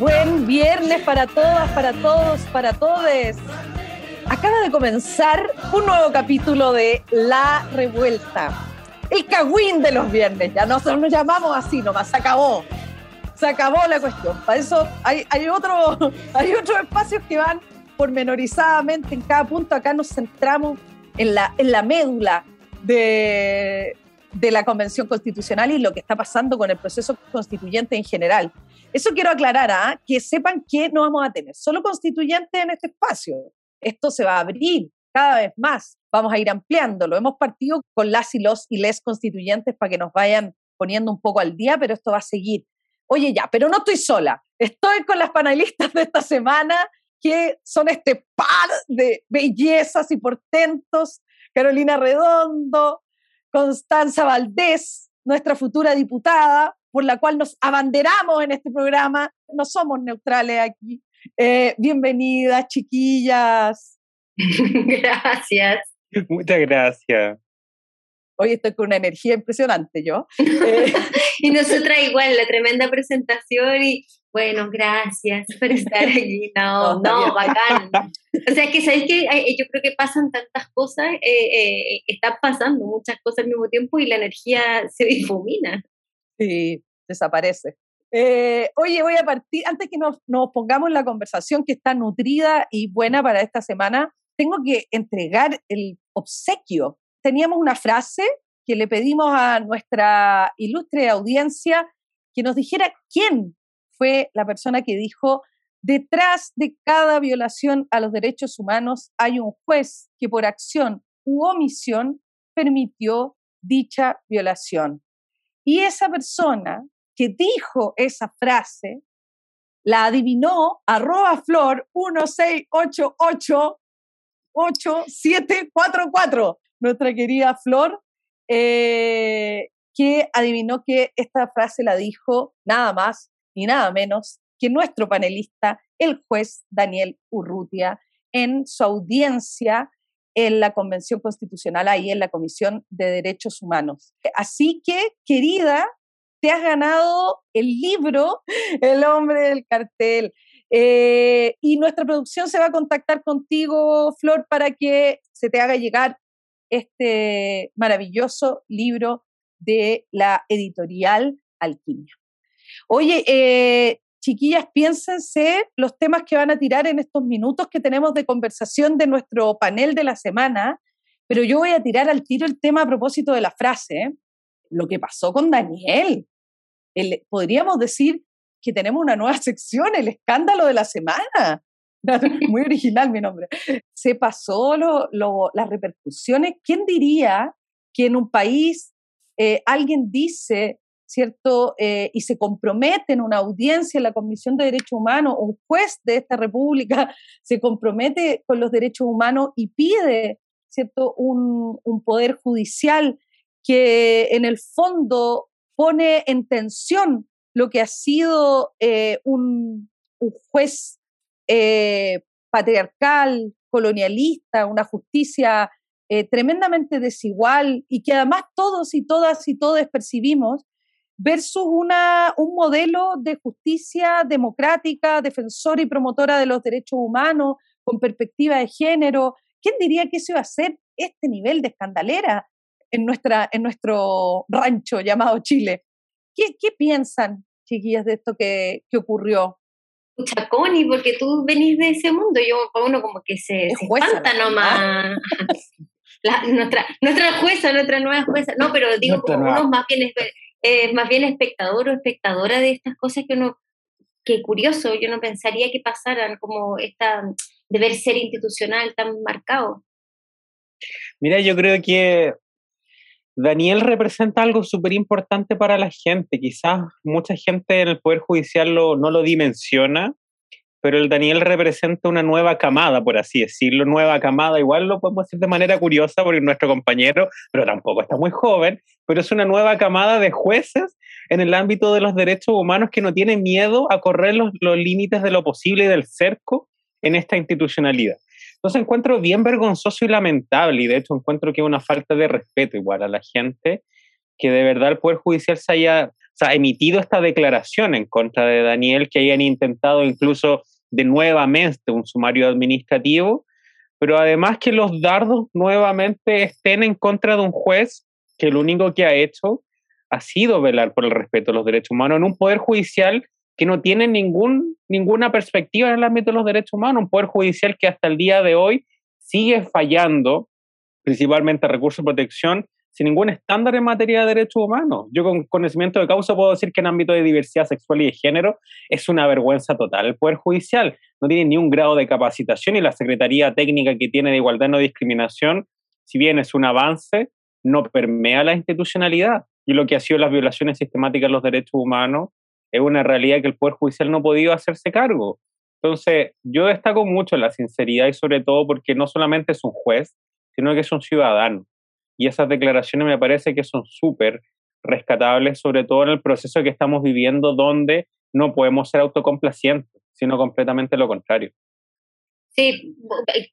buen viernes para todas, para todos, para todes. Acaba de comenzar un nuevo capítulo de La Revuelta. El cagüín de los viernes, ya nosotros nos llamamos así nomás, se acabó. Se acabó la cuestión. Para eso hay, otro, hay otros espacios que van pormenorizadamente en cada punto. Acá nos centramos en la, en la médula de, de la Convención Constitucional y lo que está pasando con el proceso constituyente en general. Eso quiero aclarar, ¿ah? que sepan que no vamos a tener solo constituyentes en este espacio. Esto se va a abrir cada vez más, vamos a ir ampliándolo. Hemos partido con las y los y les constituyentes para que nos vayan poniendo un poco al día, pero esto va a seguir. Oye, ya, pero no estoy sola. Estoy con las panelistas de esta semana, que son este par de bellezas y portentos. Carolina Redondo, Constanza Valdés, nuestra futura diputada, por la cual nos abanderamos en este programa. No somos neutrales aquí. Eh, bienvenidas, chiquillas. Gracias. Muchas gracias. Hoy estoy con una energía impresionante yo. Eh, y nosotras igual, la tremenda presentación y bueno, gracias por estar aquí. No, no, bacán. O sea, que sabéis que yo creo que pasan tantas cosas, eh, eh, están pasando muchas cosas al mismo tiempo y la energía se difumina. Sí, desaparece. Eh, oye, voy a partir, antes que nos, nos pongamos en la conversación que está nutrida y buena para esta semana, tengo que entregar el obsequio. Teníamos una frase que le pedimos a nuestra ilustre audiencia que nos dijera quién fue la persona que dijo, detrás de cada violación a los derechos humanos hay un juez que por acción u omisión permitió dicha violación. Y esa persona que dijo esa frase la adivinó arroba flor 168888744, nuestra querida Flor, eh, que adivinó que esta frase la dijo nada más ni nada menos que nuestro panelista, el juez Daniel Urrutia, en su audiencia en la Convención Constitucional, ahí en la Comisión de Derechos Humanos. Así que, querida, te has ganado el libro El hombre del cartel. Eh, y nuestra producción se va a contactar contigo, Flor, para que se te haga llegar este maravilloso libro de la editorial Alquimia. Oye, eh, chiquillas, piénsense los temas que van a tirar en estos minutos que tenemos de conversación de nuestro panel de la semana, pero yo voy a tirar al tiro el tema a propósito de la frase, lo que pasó con Daniel. podríamos decir que tenemos una nueva sección, el escándalo de la semana. Muy original mi nombre. Se pasó las repercusiones. ¿Quién diría que en un país eh, alguien dice ¿cierto? Eh, y se compromete en una audiencia en la Comisión de Derechos Humanos, un juez de esta república se compromete con los derechos humanos y pide, ¿cierto?, un, poder judicial que en el fondo pone en tensión lo que ha sido eh, un, juez eh, patriarcal, colonialista, una justicia tremendamente desigual y que además todos y todas y todos percibimos versus una, un modelo de justicia democrática, defensora y promotora de los derechos humanos, con perspectiva de género. ¿Quién diría que eso iba a ser este nivel de escandalera en, nuestra, en nuestro rancho llamado Chile? ¿Qué, qué piensan, chiquillas, de esto que, que ocurrió? Chaconi, porque tú venís de ese mundo, yo uno como que se, se espanta nomás. nuestra, nuestra jueza, nuestra nueva jueza, no, pero digo como unos más bien eh, más bien espectador o espectadora de estas cosas que uno, que curioso, yo no pensaría que pasaran como esta deber ser institucional tan marcado. Mira, yo creo que Daniel representa algo súper importante para la gente. Quizás mucha gente en el Poder Judicial lo, no lo dimensiona, pero el Daniel representa una nueva camada, por así decirlo, nueva camada, igual lo podemos decir de manera curiosa porque nuestro compañero, pero tampoco está muy joven, pero es una nueva camada de jueces en el ámbito de los derechos humanos que no tienen miedo a correr los, los límites de lo posible y del cerco en esta institucionalidad. Entonces encuentro bien vergonzoso y lamentable, y de hecho encuentro que es una falta de respeto igual a la gente, que de verdad el Poder Judicial se haya ha emitido esta declaración en contra de Daniel, que hayan intentado incluso de nuevamente un sumario administrativo, pero además que los dardos nuevamente estén en contra de un juez que lo único que ha hecho ha sido velar por el respeto a los derechos humanos en un poder judicial que no tiene ningún, ninguna perspectiva en el ámbito de los derechos humanos, un poder judicial que hasta el día de hoy sigue fallando, principalmente recursos de protección, sin ningún estándar en materia de derechos humanos. Yo con conocimiento de causa puedo decir que en ámbito de diversidad sexual y de género es una vergüenza total. El Poder Judicial no tiene ni un grado de capacitación y la Secretaría Técnica que tiene de Igualdad y No Discriminación, si bien es un avance, no permea la institucionalidad. Y lo que ha sido las violaciones sistemáticas de los derechos humanos es una realidad que el Poder Judicial no ha podido hacerse cargo. Entonces, yo destaco mucho la sinceridad y sobre todo porque no solamente es un juez, sino que es un ciudadano y esas declaraciones me parece que son súper rescatables, sobre todo en el proceso que estamos viviendo, donde no podemos ser autocomplacientes, sino completamente lo contrario. Sí,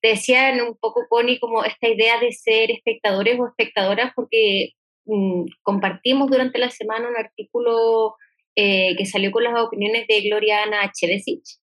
te decían un poco, Connie, como esta idea de ser espectadores o espectadoras, porque mm, compartimos durante la semana un artículo eh, que salió con las opiniones de Gloriana Chevesich.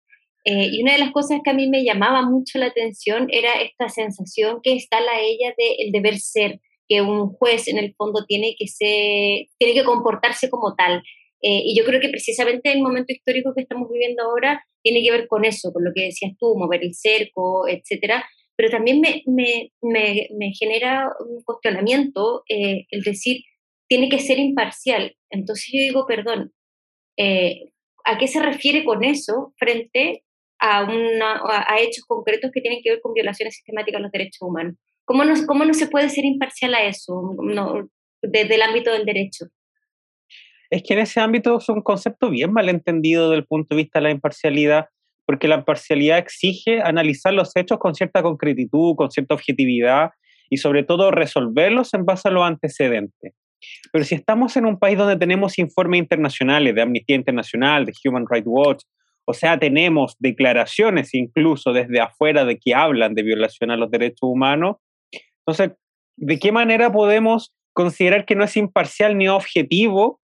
Eh, y una de las cosas que a mí me llamaba mucho la atención era esta sensación que instala ella de el deber ser, que un juez en el fondo tiene que, ser, tiene que comportarse como tal. Eh, y yo creo que precisamente el momento histórico que estamos viviendo ahora tiene que ver con eso, con lo que decías tú, mover el cerco, etcétera. Pero también me, me, me, genera un cuestionamiento eh, el decir, tiene que ser imparcial. Entonces yo digo, perdón, eh, ¿a qué se refiere con eso frente a, una, a hechos concretos que tienen que ver con violaciones sistemáticas de los derechos humanos? ¿Cómo no, cómo no se puede ser imparcial a eso desde el ámbito del derecho? Es que en ese ámbito es un concepto bien mal entendido desde el punto de vista de la imparcialidad, porque la imparcialidad exige analizar los hechos con cierta concretitud, con cierta objetividad y sobre todo resolverlos en base a los antecedentes. Pero si estamos en un país donde tenemos informes internacionales de Amnistía Internacional, de Human Rights Watch, o sea, tenemos declaraciones incluso desde afuera de que hablan de violación a los derechos humanos, entonces, ¿de qué manera podemos considerar que no es imparcial ni objetivo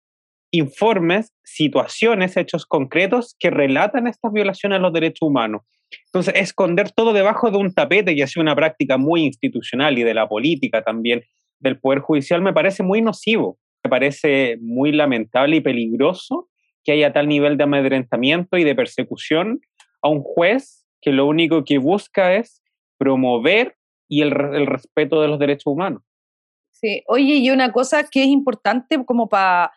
informes, situaciones, hechos concretos que relatan estas violaciones a los derechos humanos? Entonces, esconder todo debajo de un tapete, que ha sido una práctica muy institucional y de la política también, del Poder Judicial, me parece muy nocivo, me parece muy lamentable y peligroso que haya tal nivel de amedrentamiento y de persecución a un juez que lo único que busca es promover y el, respeto de los derechos humanos. Sí, oye, y una cosa que es importante como para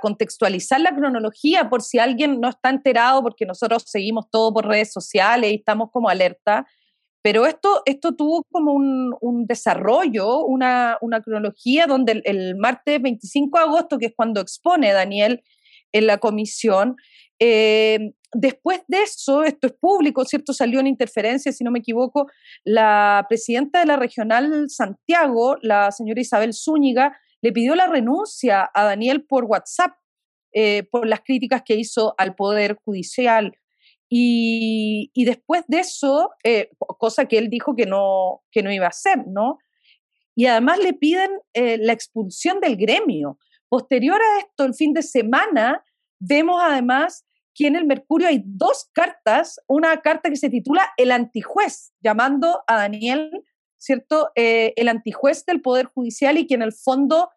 contextualizar la cronología, por si alguien no está enterado, porque nosotros seguimos todo por redes sociales y estamos como alerta, pero esto, esto tuvo como un, desarrollo, una, una, cronología donde el, el, martes 25 de agosto, que es cuando expone Daniel en la comisión, eh, después de eso, esto es público, ¿cierto? Salió en interferencia, si no me equivoco, la presidenta de la regional Santiago, la señora Isabel Zúñiga, le pidió la renuncia a Daniel por WhatsApp eh, por las críticas que hizo al Poder Judicial. Y, después de eso, eh, cosa que él dijo que no, que no iba a hacer, ¿no? Y además le piden la expulsión del gremio. Posterior a esto, el fin de semana, vemos además que en el Mercurio hay dos cartas, una carta que se titula El antijuez, llamando a Daniel, ¿cierto? Eh, el antijuez del Poder Judicial y que en el fondo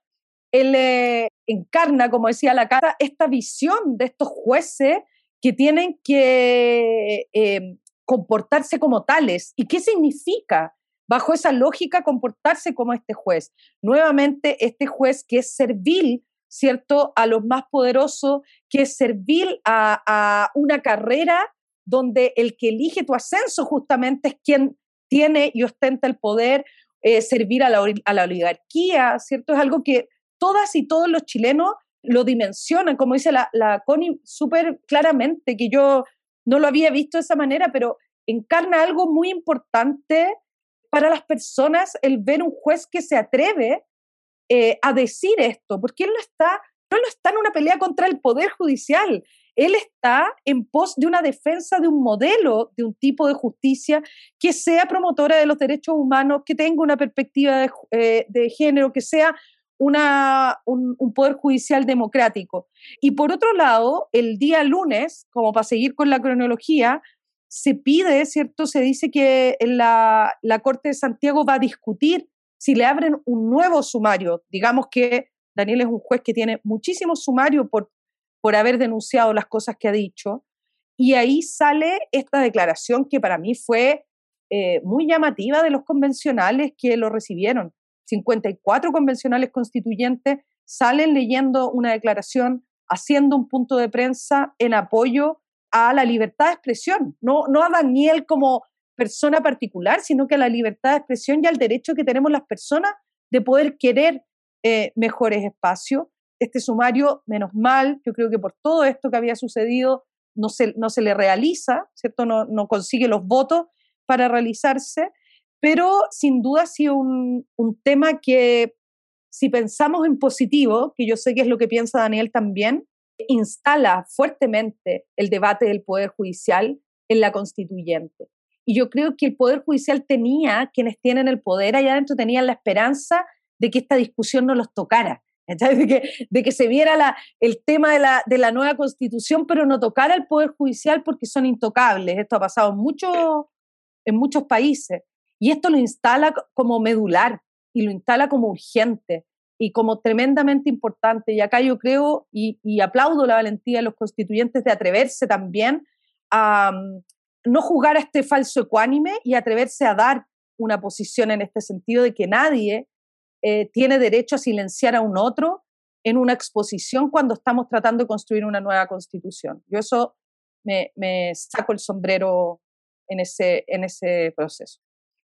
él eh, encarna, como decía la carta, esta visión de estos jueces que tienen que eh, comportarse como tales. ¿Y qué significa? Bajo esa lógica, comportarse como este juez. Nuevamente, este juez que es servil ¿cierto?, a los más poderosos, que es servir a, una carrera donde el que elige tu ascenso justamente es quien tiene y ostenta el poder, eh, servir a la, oligarquía, ¿cierto? Es algo que todas y todos los chilenos lo dimensionan, como dice la, la Connie súper claramente, que yo no lo había visto de esa manera, pero encarna algo muy importante para las personas el ver un juez que se atreve eh, a decir esto, porque él no está, no está en una pelea contra el Poder Judicial, él está en pos de una defensa de un modelo, de un tipo de justicia que sea promotora de los derechos humanos, que tenga una perspectiva de, eh, género, que sea una, un, poder judicial democrático. Y por otro lado, el día lunes, como para seguir con la cronología, se pide, ¿cierto? Se dice que la, la Corte de Santiago va a discutir si le abren un nuevo sumario. Digamos que Daniel es un juez que tiene muchísimo sumario por por haber denunciado las cosas que ha dicho. Y ahí sale esta declaración que para mí fue eh, muy llamativa de los convencionales que lo recibieron. 54 convencionales constituyentes salen leyendo una declaración, haciendo un punto de prensa en apoyo a la libertad de expresión, no, no a Daniel como persona particular, sino que a la libertad de expresión y al derecho que tenemos las personas de poder querer eh, mejores espacios este sumario, menos mal, yo creo que por todo esto que había sucedido, no se, no se le realiza, ¿cierto? No, no consigue los votos para realizarse, pero sin duda ha sido un, un tema que, si pensamos en positivo, que yo sé que es lo que piensa Daniel también, instala fuertemente el debate del Poder Judicial en la constituyente. Y yo creo que el Poder Judicial tenía, quienes tienen el poder allá adentro, tenían la esperanza de que esta discusión no los tocara, de que, se viera el tema de la, de la nueva constitución, pero no tocara el Poder Judicial porque son intocables. Esto ha pasado mucho, en muchos países. Y esto lo instala como medular y lo instala como urgente y como tremendamente importante. Y acá yo creo y, y aplaudo la valentía de los constituyentes de atreverse también a no jugar a este falso ecuánime y atreverse a dar una posición en este sentido de que nadie eh, tiene derecho a silenciar a un otro en una exposición cuando estamos tratando de construir una nueva constitución. Yo eso me, saco el sombrero en ese, en ese proceso.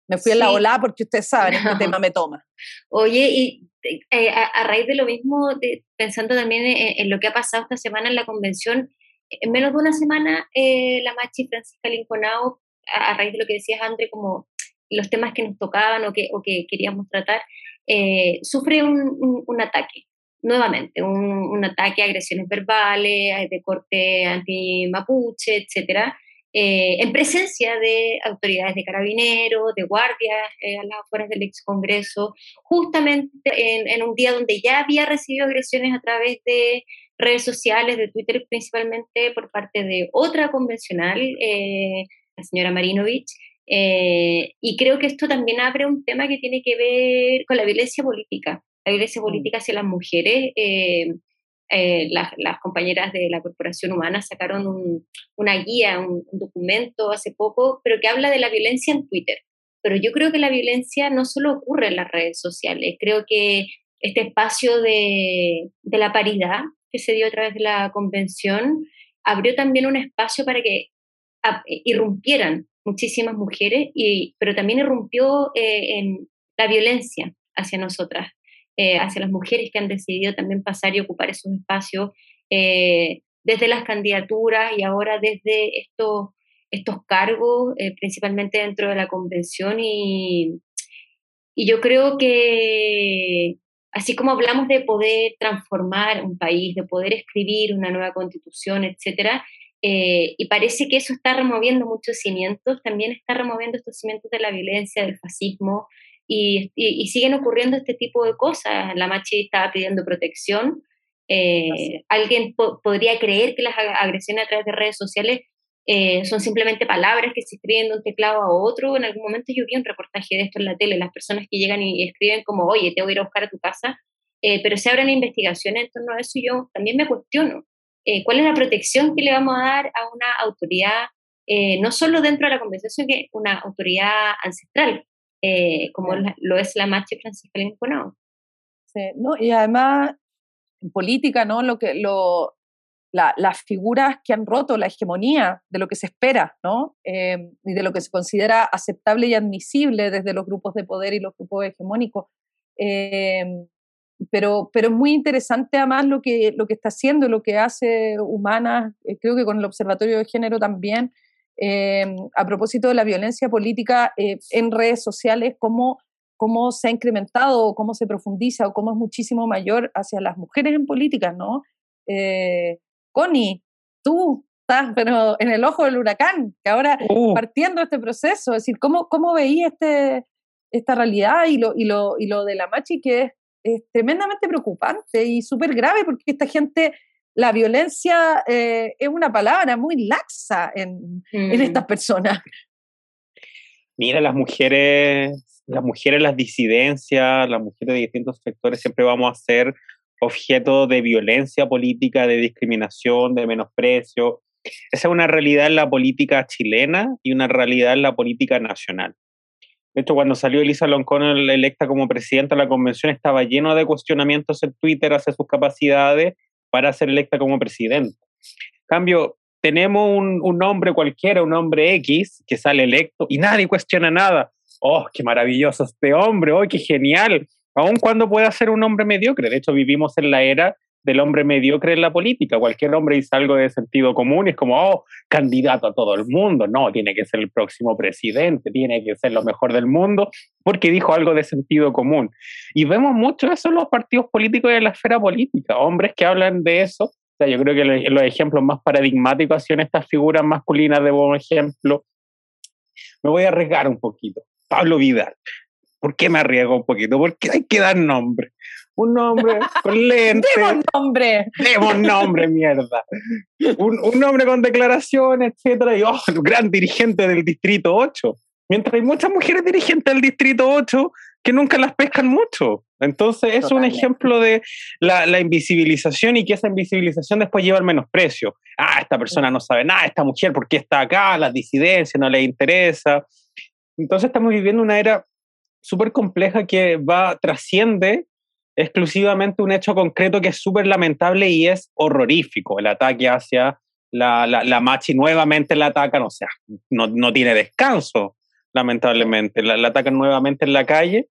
Me fui a la ola porque ustedes saben, este tema me toma. Oye, y eh, a, raíz de lo mismo, pensando también en, lo que ha pasado esta semana en la convención, en menos de una semana, eh, la Machi Francisca Linconao, a, raíz de lo que decías, André, como los temas que nos tocaban o que, o que queríamos tratar, eh, sufre un, un, ataque, nuevamente, un, un, ataque a agresiones verbales, de corte anti-mapuche, etc., eh, en presencia de autoridades de carabineros, de guardias eh, a las afueras del ex Congreso, justamente en, en, un día donde ya había recibido agresiones a través de redes sociales, de Twitter principalmente, por parte de otra convencional, la señora Marinovich, eh, y creo que esto también abre un tema que tiene que ver con la violencia política, la violencia mm. política hacia las mujeres. Eh, eh, las, compañeras de la Corporación Humana sacaron una guía, un, documento hace poco, pero que habla de la violencia en Twitter. Pero yo creo que la violencia no solo ocurre en las redes sociales, creo que este espacio de, de la paridad que se dio a través de la convención abrió también un espacio para que irrumpieran muchísimas mujeres, y, pero también irrumpió eh, en la violencia hacia nosotras, eh, hacia las mujeres que han decidido también pasar y ocupar esos espacios, eh, desde las candidaturas y ahora desde estos, estos cargos, principalmente dentro de la convención. Y, y yo creo que así como hablamos de poder transformar un país, de poder escribir una nueva constitución, etcétera, eh, y parece que eso está removiendo muchos cimientos, también está removiendo estos cimientos de la violencia, del fascismo, y, y, siguen ocurriendo este tipo de cosas. La Machi estaba pidiendo protección. Eh, alguien podría creer que las agresiones a través de redes sociales eh, son simplemente palabras que se escriben de un teclado a otro. En algún momento yo vi un reportaje de esto en la tele, las personas que llegan y escriben como, oye, te voy a ir a buscar a tu casa, pero se abren investigaciones en torno a eso y yo también me cuestiono. Eh, cuál es la protección que le vamos a dar a una autoridad, eh, no solo dentro de la convención, sino que una autoridad ancestral, eh, como lo es la Mache Francisca Lincoln. Sí, ¿no? Y además, en política, ¿no? Lo que, lo, las figuras que han roto la hegemonía de lo que se espera, ¿no? y de lo que se considera aceptable y admisible desde los grupos de poder y los grupos hegemónicos pero, pero es muy interesante además lo que, lo que está haciendo, lo que hace Humana, eh, creo que con el Observatorio de Género también, em, a propósito de la violencia política eh, en redes sociales, cómo, cómo se ha incrementado, cómo se profundiza, o cómo es muchísimo mayor hacia las mujeres en política, ¿no? Connie, tú estás pero en el ojo del huracán, que ahora uh. partiendo este proceso, es decir, ¿cómo, cómo veías este, esta realidad y lo, y, lo, y lo de la machi que es, tremendamente preocupante y súper grave porque esta gente, la violencia eh, es una palabra muy laxa en, en estas personas. Mira, las mujeres, las mujeres, las disidencias, las mujeres de distintos sectores siempre vamos a ser objeto de violencia política, de discriminación, de menosprecio. Esa es una realidad en la política chilena y una realidad en la política nacional. De hecho, cuando salió Elisa Loncón electa como presidenta de la convención, estaba lleno de cuestionamientos en Twitter hacia sus capacidades para ser electa como presidenta. cambio, tenemos un, un hombre cualquiera, un hombre X, que sale electo y nadie cuestiona nada. ¡Oh, qué maravilloso este hombre! ¡Oh, qué genial! Aun cuando pueda ser un hombre mediocre. De hecho, vivimos en la era del hombre mediocre en la política. Cualquier hombre dice algo de sentido común y es como, oh, candidato a todo el mundo. No, tiene que ser el próximo presidente, tiene que ser lo mejor del mundo, porque dijo algo de sentido común. Y vemos mucho eso en los partidos políticos y en la esfera política. Hombres que hablan de eso. Yo creo que los ejemplos más paradigmáticos son estas figuras masculinas de buen ejemplo. Me voy a arriesgar un poquito. Pablo Vidal. ¿Por qué me arriesgo un poquito? Porque hay que dar nombre un nombre con lente. Demos nombre. Demos nombre, mierda. Un, un, nombre con declaración, etcétera. Y, oh, gran dirigente del Distrito 8. Mientras hay muchas mujeres dirigentes del Distrito 8 que nunca las pescan mucho. Entonces, es un ejemplo de la, la, invisibilización y que esa invisibilización después lleva al menosprecio. Ah, esta persona no sabe nada, esta mujer, ¿por qué está acá? Las disidencias no le interesa. Entonces, estamos viviendo una era súper compleja que va, trasciende exclusivamente un hecho concreto que es súper lamentable y es horrorífico. El ataque hacia la, la, Machi nuevamente la atacan, o sea, no, no tiene descanso, lamentablemente. La, la, atacan nuevamente en la calle.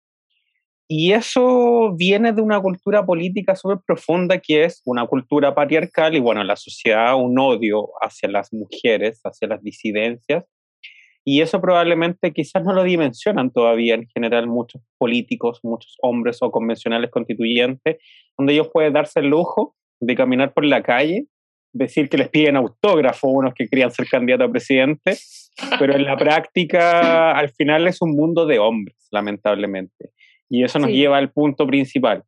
Y eso viene de una cultura política súper profunda que es una cultura patriarcal y, bueno, la sociedad un odio hacia las mujeres, hacia las disidencias, y eso probablemente quizás no lo dimensionan todavía en general muchos políticos, muchos hombres o convencionales constituyentes, donde ellos pueden darse el lujo de caminar por la calle, decir que les piden autógrafo unos que querían ser candidatos a presidente, pero en la práctica al final es un mundo de hombres, lamentablemente. Y eso nos lleva al punto principal.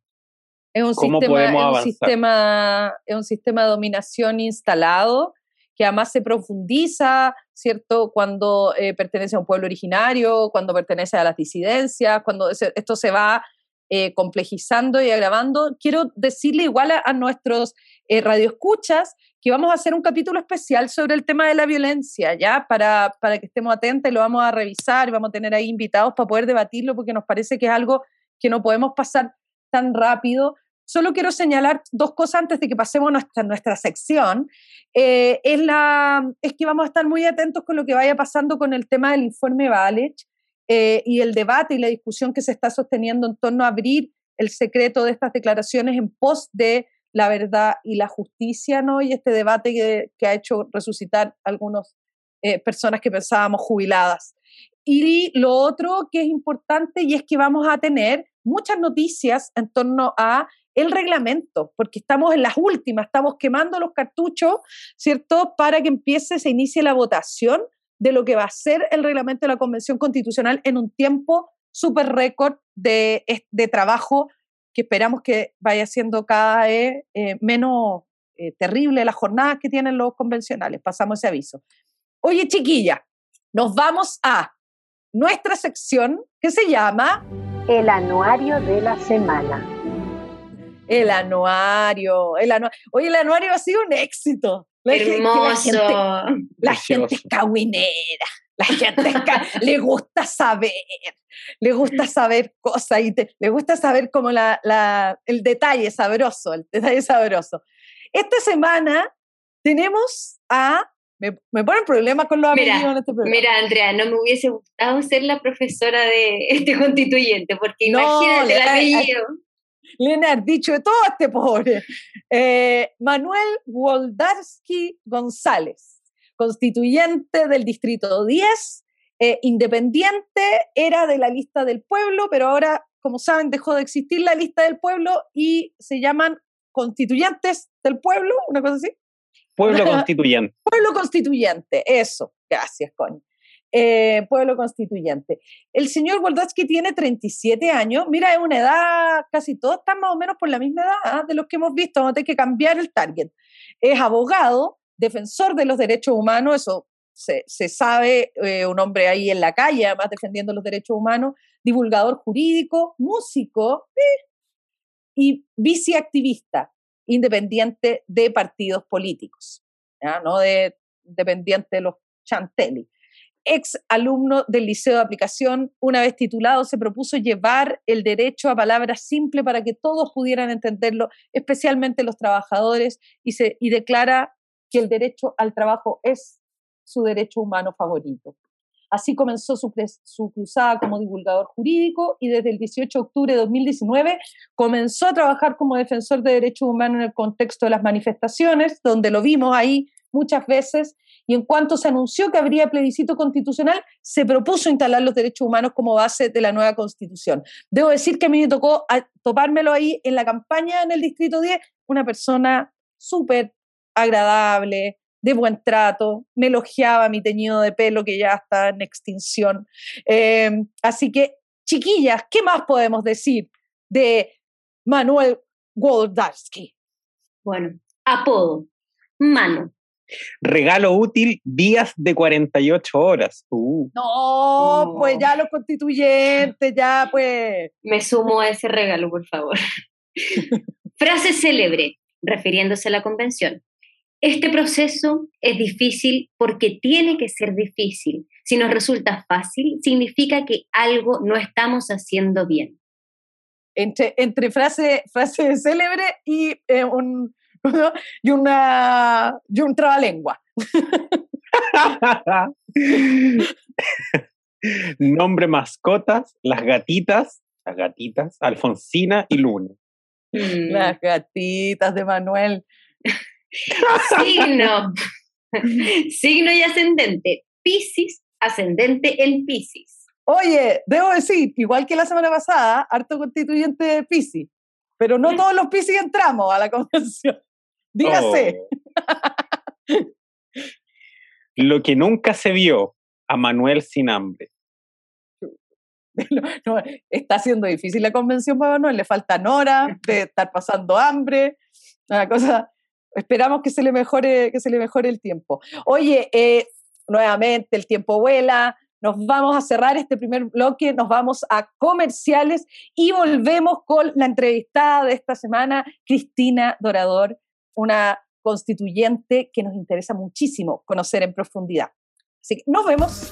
Es un, ¿Cómo sistema, podemos un sistema, es un sistema de dominación instalado que además se profundiza, ¿cierto? Cuando eh, pertenece a un pueblo originario, cuando pertenece a las disidencias, cuando esto se va eh, complejizando y agravando. Quiero decirle igual a, nuestros eh, radioescuchas que vamos a hacer un capítulo especial sobre el tema de la violencia, ¿ya? Para, para que estemos atentos y lo vamos a revisar vamos a tener ahí invitados para poder debatirlo porque nos parece que es algo que no podemos pasar tan rápido Solo quiero señalar dos cosas antes de que pasemos a nuestra, sección. Eh, es, la, es que vamos a estar muy atentos con lo que vaya pasando con el tema del informe Valech eh, y el debate y la discusión que se está sosteniendo en torno a abrir el secreto de estas declaraciones en pos de la verdad y la justicia, ¿no? Y este debate que, que ha hecho resucitar algunas eh, personas que pensábamos jubiladas. Y lo otro que es importante y es que vamos a tener muchas noticias en torno a el reglamento, porque estamos en las últimas, estamos quemando los cartuchos, ¿cierto? Para que empiece, se inicie la votación de lo que va a ser el reglamento de la Convención Constitucional en un tiempo súper récord de, de, trabajo que esperamos que vaya siendo cada vez eh, menos eh, terrible las jornadas que tienen los convencionales. Pasamos ese aviso. Oye, chiquilla, nos vamos a nuestra sección que se llama El Anuario de la Semana. El anuario, el anuario. Oye, el anuario ha sido un éxito. Hermoso. la gente, es cahuinera. La gente le gusta saber, le gusta saber cosas y le gusta saber como la, la, el detalle sabroso, el detalle sabroso. Esta semana tenemos a me, me ponen problemas con los mira, en este programa. Mira, Andrea, no me hubiese gustado ser la profesora de este constituyente, porque imagínate el apellido. Le han dicho de todo este pobre. Eh, Manuel Woldarski González, constituyente del Distrito 10, eh, independiente, era de la lista del pueblo, pero ahora, como saben, dejó de existir la lista del pueblo y se llaman constituyentes del pueblo, una cosa así. Pueblo constituyente. pueblo constituyente, eso. Gracias, coño. Eh, pueblo constituyente. El señor Woldatsky tiene 37 años, mira, es una edad, casi todos están más o menos por la misma edad ¿ah? de los que hemos visto, a tener que cambiar el target. Es abogado, defensor de los derechos humanos, eso se, sabe, eh, un hombre ahí en la calle, además defendiendo los derechos humanos, divulgador jurídico, músico eh, y viceactivista independiente de partidos políticos, no de dependiente de los chantelli ex alumno del Liceo de Aplicación, una vez titulado, se propuso llevar el derecho a palabras simples para que todos pudieran entenderlo, especialmente los trabajadores, y, se, y declara que el derecho al trabajo es su derecho humano favorito. Así comenzó su, su, cruzada como divulgador jurídico y desde el 18 de octubre de 2019 comenzó a trabajar como defensor de derechos humanos en el contexto de las manifestaciones, donde lo vimos ahí muchas veces, y en cuanto se anunció que habría plebiscito constitucional, se propuso instalar los derechos humanos como base de la nueva constitución. Debo decir que a mí me tocó topármelo ahí en la campaña en el Distrito 10, una persona súper agradable, de buen trato, me elogiaba mi teñido de pelo que ya está en extinción. Em, así que, chiquillas, ¿qué más podemos decir de Manuel Woldarski? Bueno, apodo, mano. Regalo útil, días de 48 horas. Uh. No, pues ya los constituyentes, ya pues. Me sumo a ese regalo, por favor. Frase célebre, refiriéndose a la convención. Este proceso es difícil porque tiene que ser difícil. Si nos resulta fácil, significa que algo no estamos haciendo bien. Entre, entre frase, frase célebre y eh, un, y, una, y un trabalengua. Nombre mascotas, las gatitas, las gatitas, Alfonsina y Luna. Mm. Las gatitas de Manuel. Signo. Signo y ascendente. Piscis, ascendente en Piscis. Oye, debo decir, igual que la semana pasada, harto constituyente de Piscis, pero no todos los Piscis entramos a la convención. Dígase. Oh. Lo que nunca se vio a Manuel sin hambre. está siendo difícil la convención para Manuel, le faltan horas de estar pasando hambre, una cosa, esperamos que se le mejore, que se le mejore el tiempo. Oye, eh, nuevamente el tiempo vuela, nos vamos a cerrar este primer bloque, nos vamos a comerciales y volvemos con la entrevistada de esta semana, Cristina Dorador, una constituyente que nos interesa muchísimo conocer en profundidad. Así que nos vemos.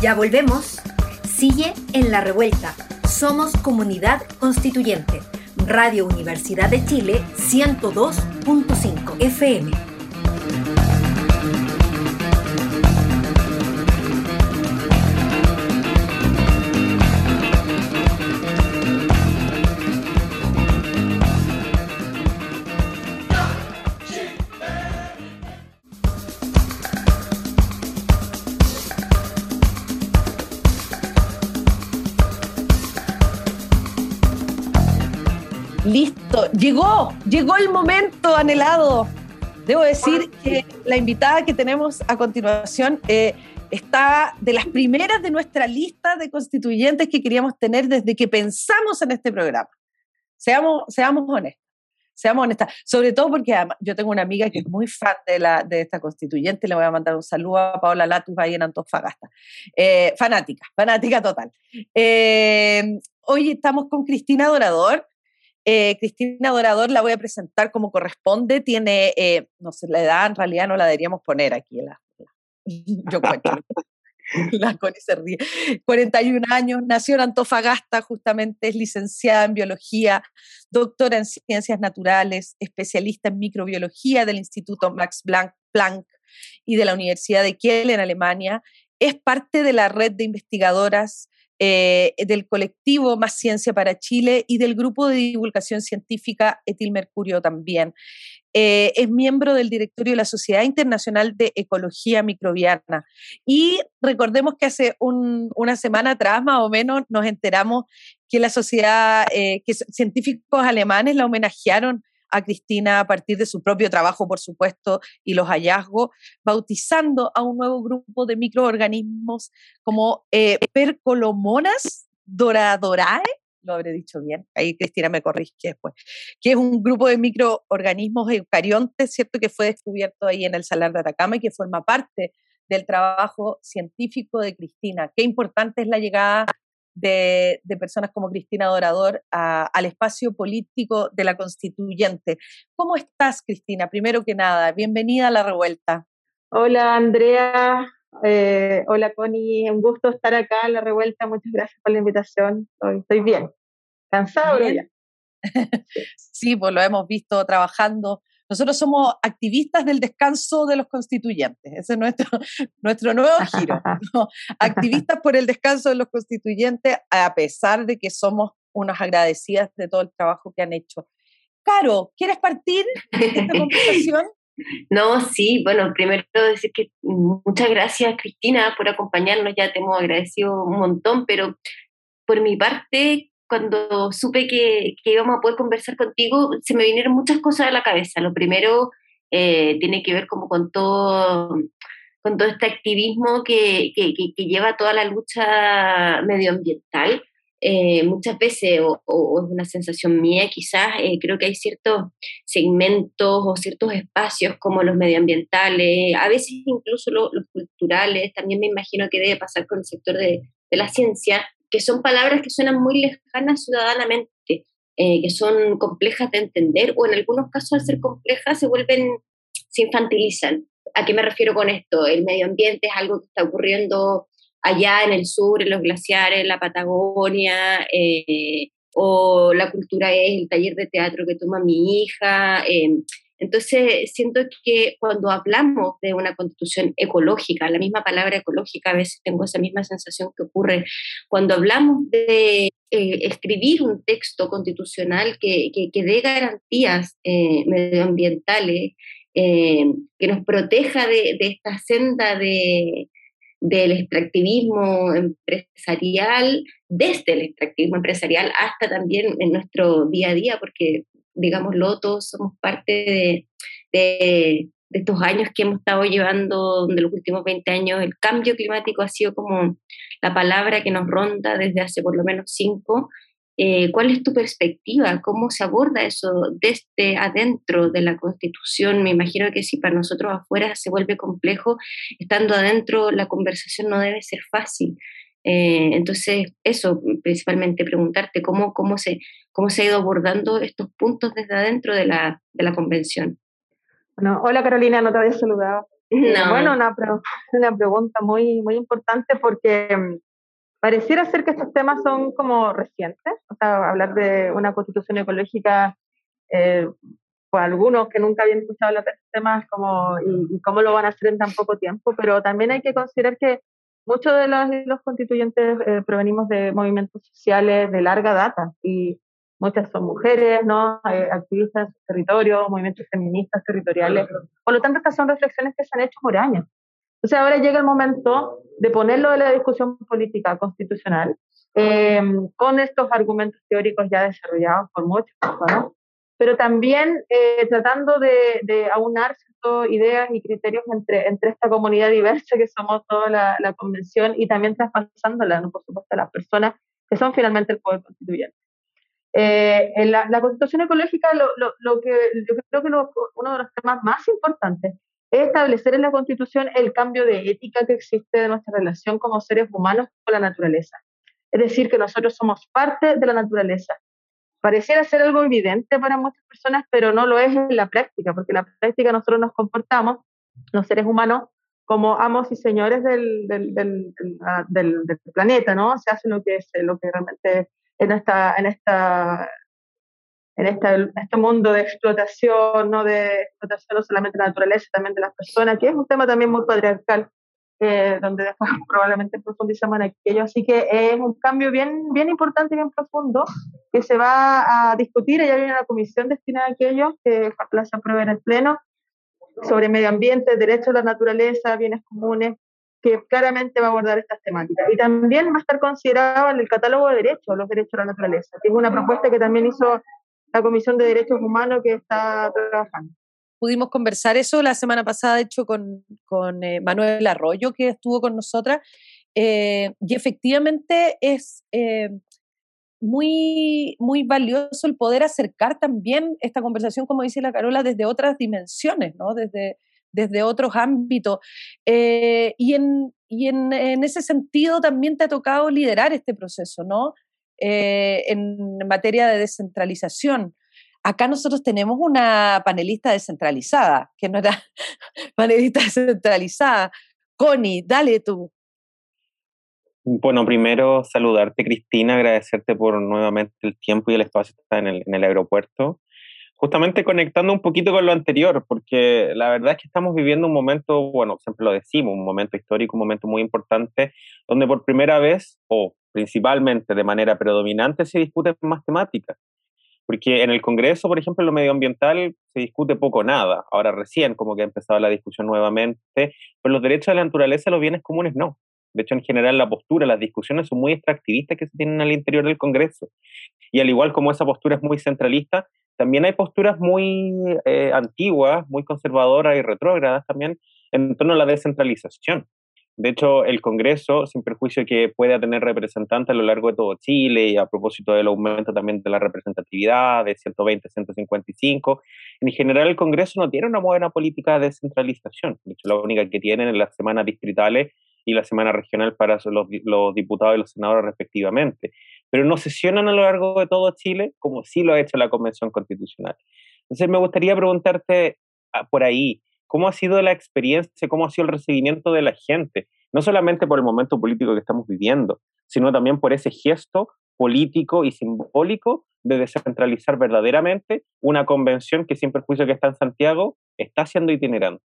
Ya volvemos. Sigue en la revuelta. Somos comunidad constituyente. Radio Universidad de Chile 102.5 FM. Llegó, llegó el momento anhelado. Debo decir que la invitada que tenemos a continuación eh, está de las primeras de nuestra lista de constituyentes que queríamos tener desde que pensamos en este programa. Seamos, seamos honestos, seamos honestas. Sobre todo porque yo tengo una amiga que es muy fan de, la, de esta constituyente, le voy a mandar un saludo a Paola Latus ahí en Antofagasta. Eh, fanática, fanática total. Eh, hoy estamos con Cristina Dorador. Eh, Cristina Dorador la voy a presentar como corresponde. Tiene, eh, no sé, la edad en realidad no la deberíamos poner aquí. La, yo cuento. la Connie se ríe. 41 años, nació en Antofagasta, justamente es licenciada en biología, doctora en ciencias naturales, especialista en microbiología del Instituto Max Planck y de la Universidad de Kiel en Alemania. Es parte de la red de investigadoras eh, del colectivo Más Ciencia para Chile y del grupo de divulgación científica Etil Mercurio también. Eh, es miembro del directorio de la Sociedad Internacional de Ecología Microbiana. Y recordemos que hace una semana atrás, más o menos, nos enteramos que la sociedad, eh, que científicos alemanes la homenajearon a Cristina a partir de su propio trabajo, por supuesto, y los hallazgos, bautizando a un nuevo grupo de microorganismos como eh, Percolomonas doradorae, lo habré dicho bien, ahí Cristina me corrige después, que es un grupo de microorganismos eucariontes, ¿cierto? Que fue descubierto ahí en el Salar de Atacama y que forma parte del trabajo científico de Cristina. Qué importante es la llegada de, personas como Cristina Dorador al espacio político de la constituyente. ¿Cómo estás, Cristina? Primero que nada, bienvenida a la revuelta. Hola, Andrea. Eh, hola, Connie. Un gusto estar acá en la revuelta. Muchas gracias por la invitación. Estoy, bien. Cansado, ya. sí, pues lo hemos visto trabajando nosotros somos activistas del descanso de los constituyentes. Ese es nuestro, nuestro nuevo giro. Activistas por el descanso de los constituyentes, a pesar de que somos unas agradecidas de todo el trabajo que han hecho. Caro, ¿quieres partir de esta conversación? No, sí, bueno, primero decir que muchas gracias Cristina por acompañarnos, ya te hemos agradecido un montón, pero por mi parte cuando supe que, que, íbamos a poder conversar contigo, se me vinieron muchas cosas a la cabeza. Lo primero eh, tiene que ver como con todo, con todo este activismo que, que, que lleva toda la lucha medioambiental. Eh, muchas veces, o, es una sensación mía quizás, eh, creo que hay ciertos segmentos o ciertos espacios como los medioambientales, a veces incluso los culturales, también me imagino que debe pasar con el sector de, de la ciencia, que son palabras que suenan muy lejanas ciudadanamente, eh, que son complejas de entender o en algunos casos al ser complejas se vuelven, se infantilizan. ¿A qué me refiero con esto? El medio ambiente es algo que está ocurriendo allá en el sur, en los glaciares, en la Patagonia, eh, o la cultura es el taller de teatro que toma mi hija. Eh, entonces, siento que cuando hablamos de una constitución ecológica, la misma palabra ecológica, a veces tengo esa misma sensación que ocurre cuando hablamos de eh, escribir un texto constitucional que, que, dé garantías eh, medioambientales, eh, que nos proteja de, de esta senda de, del extractivismo empresarial, desde el extractivismo empresarial hasta también en nuestro día a día, porque digámoslo, todos somos parte de, estos años que hemos estado llevando, de los últimos 20 años, el cambio climático ha sido como la palabra que nos ronda desde hace por lo menos cinco. Eh, ¿Cuál es tu perspectiva? ¿Cómo se aborda eso desde adentro de la Constitución? Me imagino que si para nosotros afuera se vuelve complejo, estando adentro la conversación no debe ser fácil. Eh, entonces, eso, principalmente preguntarte cómo, cómo, se, cómo se ha ido abordando estos puntos desde adentro de la, de la convención. Bueno, hola Carolina, no te había saludado. Eh, bueno, una, una pregunta muy, muy importante porque mm, pareciera ser que estos temas son como recientes, o sea, hablar de una constitución ecológica, eh, pues algunos que nunca habían escuchado los temas como, y, y, cómo lo van a hacer en tan poco tiempo, pero también hay que considerar que muchos de los, constituyentes eh, provenimos de movimientos sociales de larga data y muchas son mujeres, ¿no? Eh, activistas en territorio, movimientos feministas territoriales. Por lo tanto, estas son reflexiones que se han hecho por años. Entonces ahora llega el momento de ponerlo de la discusión política constitucional em, con estos argumentos teóricos ya desarrollados por muchos, ¿no? Pero también eh, tratando de, de aunar ideas y criterios entre, entre esta comunidad diversa que somos toda la, convención y también traspasándola, ¿no? por supuesto, a las personas que son finalmente el poder constituyente. Eh, en la, constitución ecológica, lo, lo, que yo creo que uno de los temas más importantes es establecer en la constitución el cambio de ética que existe de nuestra relación como seres humanos con la naturaleza. Es decir, que nosotros somos parte de la naturaleza, pareciera ser algo evidente para muchas personas, pero no lo es en la práctica, porque en la práctica nosotros nos comportamos, los seres humanos, como amos y señores del, del, del, ah, del, planeta, ¿no? Se hace lo que es lo que realmente en esta, en esta en esta, este mundo de explotación, no de explotación no solamente de la naturaleza, también de las personas, que es un tema también muy patriarcal, eh, donde después probablemente profundizamos aquello. Así que es un cambio bien, bien importante y bien profundo que se va a discutir. Ya hay una comisión destinada a aquello que se apruebe en el Pleno sobre medio ambiente, derechos a la naturaleza, bienes comunes, que claramente va a abordar estas temáticas. Y también va a estar considerado en el catálogo de derechos, los derechos a la naturaleza, que es una propuesta que también hizo la Comisión de Derechos Humanos que está trabajando. Pudimos conversar eso la semana pasada, de hecho, con, eh, Manuel Arroyo, que estuvo con nosotras, eh, y efectivamente es eh, muy, muy valioso el poder acercar también esta conversación, como dice la Carola, desde otras dimensiones, ¿no? desde, desde otros ámbitos. y en, y en, en, ese sentido también te ha tocado liderar este proceso, ¿no? En materia de descentralización. Acá nosotros tenemos una panelista descentralizada, que no era panelista descentralizada. Connie, dale tú. Bueno, primero saludarte, Cristina, agradecerte por nuevamente el tiempo y el espacio en el, en el aeropuerto. Justamente conectando un poquito con lo anterior, porque la verdad es que estamos viviendo un momento, bueno, siempre lo decimos, un momento histórico, un momento muy importante, donde por primera vez, o principalmente de manera predominante, se discuten más temáticas. Porque en el Congreso, por ejemplo, lo medioambiental se discute poco nada. Ahora recién como que ha empezado la discusión nuevamente, pero los derechos de la naturaleza, los bienes comunes no. De hecho, en general la postura, las discusiones son muy extractivistas que se tienen al interior del Congreso. Y al igual como esa postura es muy centralista, también hay posturas muy eh, antiguas, muy conservadoras y retrógradas también en torno a la descentralización. De hecho, el Congreso, sin perjuicio que pueda tener representantes a lo largo de todo Chile, y a propósito del aumento también de la representatividad de 120, 155, en general el Congreso no tiene una buena política de descentralización. De hecho, la única que tienen es las semanas distritales y la semana regional para los, los diputados y los senadores respectivamente. Pero no sesionan a lo largo de todo Chile como sí lo ha hecho la Convención Constitucional. Entonces, me gustaría preguntarte ah, por ahí, ¿Cómo ha sido la experiencia, cómo ha sido el recibimiento de la gente? No solamente por el momento político que estamos viviendo, sino también por ese gesto político y simbólico de descentralizar verdaderamente una convención que sin perjuicio que está en Santiago está siendo itinerante.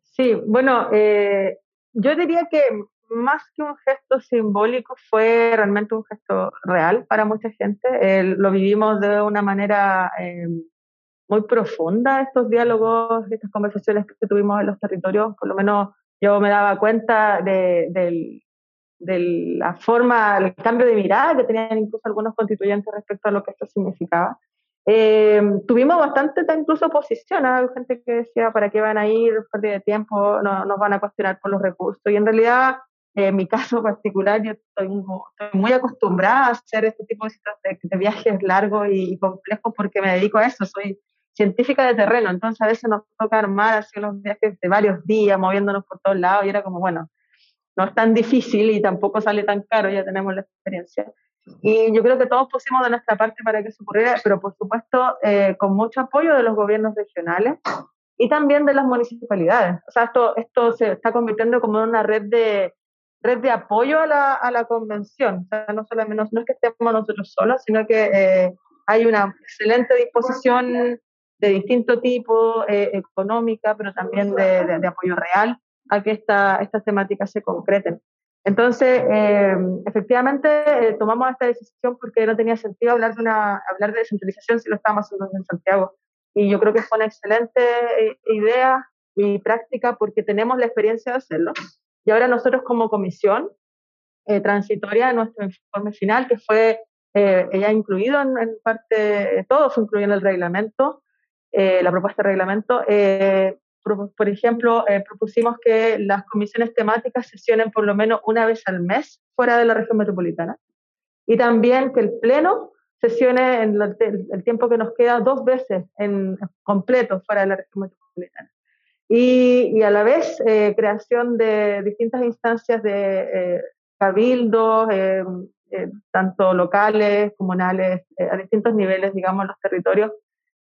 Sí, bueno, eh, yo diría que más que un gesto simbólico fue realmente un gesto real para mucha gente. lo vivimos de una manera eh, muy profunda estos diálogos, estas conversaciones que tuvimos en los territorios, por lo menos yo me daba cuenta de, la forma, el cambio de mirada que tenían incluso algunos constituyentes respecto a lo que esto significaba. Eh, tuvimos bastante incluso oposición, hay gente que decía, ¿para qué van a ir? Pérdida de tiempo, no, nos van a cuestionar por los recursos. Y en realidad, en mi caso particular, yo estoy, muy acostumbrada a hacer este tipo de, de viajes largos y complejos porque me dedico a eso, soy científica de terreno, entonces a veces nos toca armar así los viajes de varios días, moviéndonos por todos lados, y era como, bueno, no es tan difícil y tampoco sale tan caro, ya tenemos la experiencia. Y yo creo que todos pusimos de nuestra parte para que eso ocurriera, pero por supuesto eh, con mucho apoyo de los gobiernos regionales y también de las municipalidades. O sea, esto, esto se está convirtiendo como en una red de, red de apoyo a la, a la convención. O sea, no, solamente, no, es que estemos nosotros solos, sino que eh, hay una excelente disposición de distinto tipo, eh, económica, pero también de, apoyo real a que esta, estas temáticas se concreten. Entonces, eh, efectivamente, eh, tomamos esta decisión porque no tenía sentido hablar de, una, hablar de descentralización si lo estábamos haciendo en Santiago. Y yo creo que fue una excelente idea y práctica porque tenemos la experiencia de hacerlo. Y ahora nosotros como comisión transitoria en nuestro informe final, que fue ya incluido en, en parte, todo fue incluido en el reglamento, eh, la propuesta de reglamento. Eh, por, ejemplo, eh, propusimos que las comisiones temáticas sesionen por lo menos una vez al mes fuera de la región metropolitana y también que el Pleno sesione en el, tiempo que nos queda dos veces en completo fuera de la región metropolitana. Y, y a la vez creación de distintas instancias de cabildos, tanto locales, comunales, a distintos niveles, digamos, los territorios,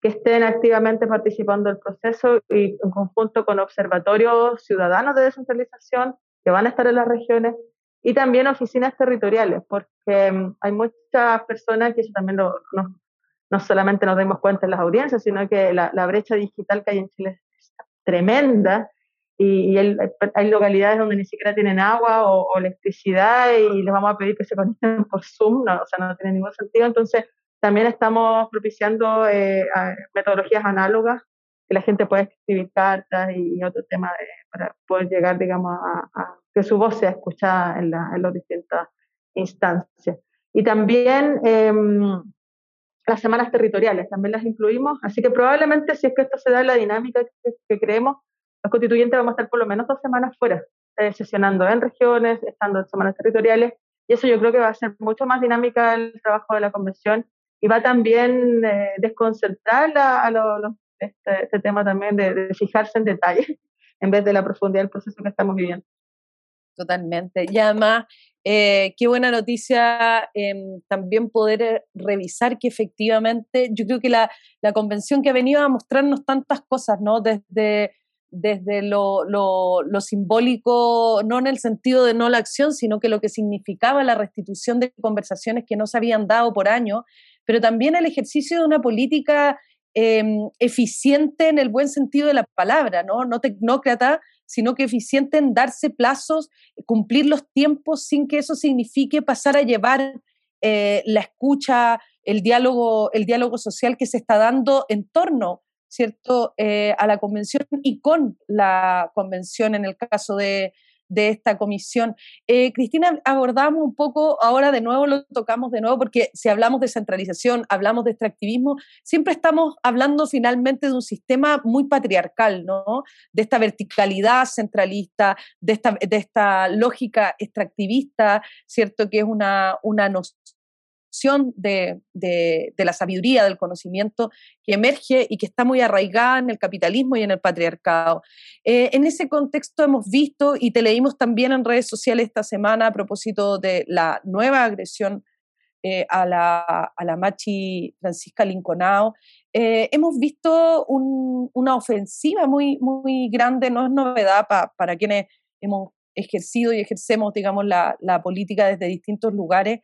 que estén activamente participando del proceso y en conjunto con observatorios ciudadanos de descentralización que van a estar en las regiones y también oficinas territoriales, porque mm, hay muchas personas que eso también no, no, solamente nos damos cuenta en las audiencias, sino que la, la, brecha digital que hay en Chile es tremenda y, hay localidades donde ni siquiera tienen agua o, electricidad y les vamos a pedir que se conecten por Zoom, no, o sea, no tiene ningún sentido. Entonces, también estamos propiciando eh, metodologías análogas que la gente pueda escribir cartas y, otro tema para poder llegar, digamos, a, que su voz sea escuchada en, la, en las distintas instancias. Y también em, las semanas territoriales, también las incluimos, así que probablemente si es que esto se da en la dinámica que, creemos, los constituyentes vamos a estar por lo menos dos semanas fuera, eh, sesionando en regiones, estando en semanas territoriales, y eso yo creo que va a ser mucho más dinámica el trabajo de la convención y va también eh, desconcentrar a, este, este, tema también de, de, fijarse en detalles en vez de la profundidad del proceso que estamos viviendo. Totalmente. Y además, eh, qué buena noticia em, también poder eh, revisar que efectivamente, yo creo que la, la, convención que ha venido a mostrarnos tantas cosas, ¿no? Desde, desde lo, lo, lo, simbólico, no en el sentido de no la acción, sino que lo que significaba la restitución de conversaciones que no se habían dado por años, pero también el ejercicio de una política em, eficiente en el buen sentido de la palabra, ¿no? No tecnócrata, sino que eficiente en darse plazos, cumplir los tiempos sin que eso signifique pasar a llevar eh, la escucha, el diálogo, el diálogo social que se está dando en torno ¿cierto? Eh, a la convención y con la convención en el caso de, de esta comisión. Eh, Cristina, abordamos un poco, ahora de nuevo lo tocamos de nuevo, porque si hablamos de centralización, hablamos de extractivismo, siempre estamos hablando finalmente de un sistema muy patriarcal, ¿no? De esta verticalidad centralista, de esta, lógica extractivista, ¿cierto? Que es una, una de, de, la sabiduría, del conocimiento que emerge y que está muy arraigada en el capitalismo y en el patriarcado. Eh, en ese contexto hemos visto y te leímos también en redes sociales esta semana a propósito de la nueva agresión eh, a, la, a, la, machi Francisca Linconao. Eh, hemos visto una ofensiva muy, muy grande, no es novedad para quienes hemos ejercido y ejercemos, digamos, la política desde distintos lugares,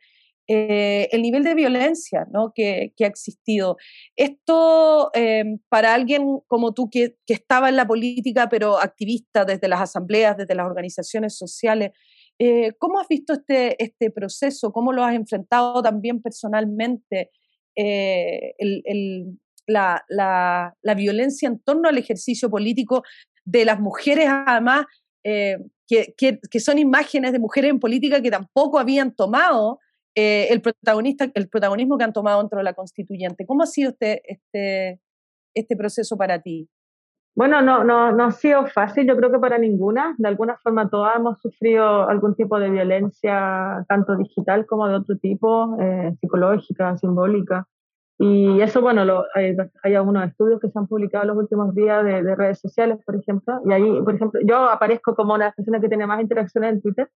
eh, el nivel de violencia ¿no? que, ha existido. Esto, em, para alguien como tú que, estaba en la política, pero activista desde las asambleas, desde las organizaciones sociales, eh, ¿cómo has visto este, este proceso? ¿Cómo lo has enfrentado también personalmente? Eh, la, la, violencia en torno al ejercicio político de las mujeres, además, que, que, son imágenes de mujeres en política que tampoco habían tomado eh, el, protagonista, el protagonismo que han tomado dentro de la constituyente. ¿Cómo ha sido este, este, este proceso para ti? Bueno, no, no, no ha sido fácil, yo creo que para ninguna. De alguna forma todas hemos sufrido algún tipo de violencia, tanto digital como de otro tipo, eh, psicológica, simbólica. Y eso, bueno, lo, hay, hay, algunos estudios que se han publicado en los últimos días de, de, redes sociales, por ejemplo. Y ahí, por ejemplo, yo aparezco como una persona que tiene más interacciones en Twitter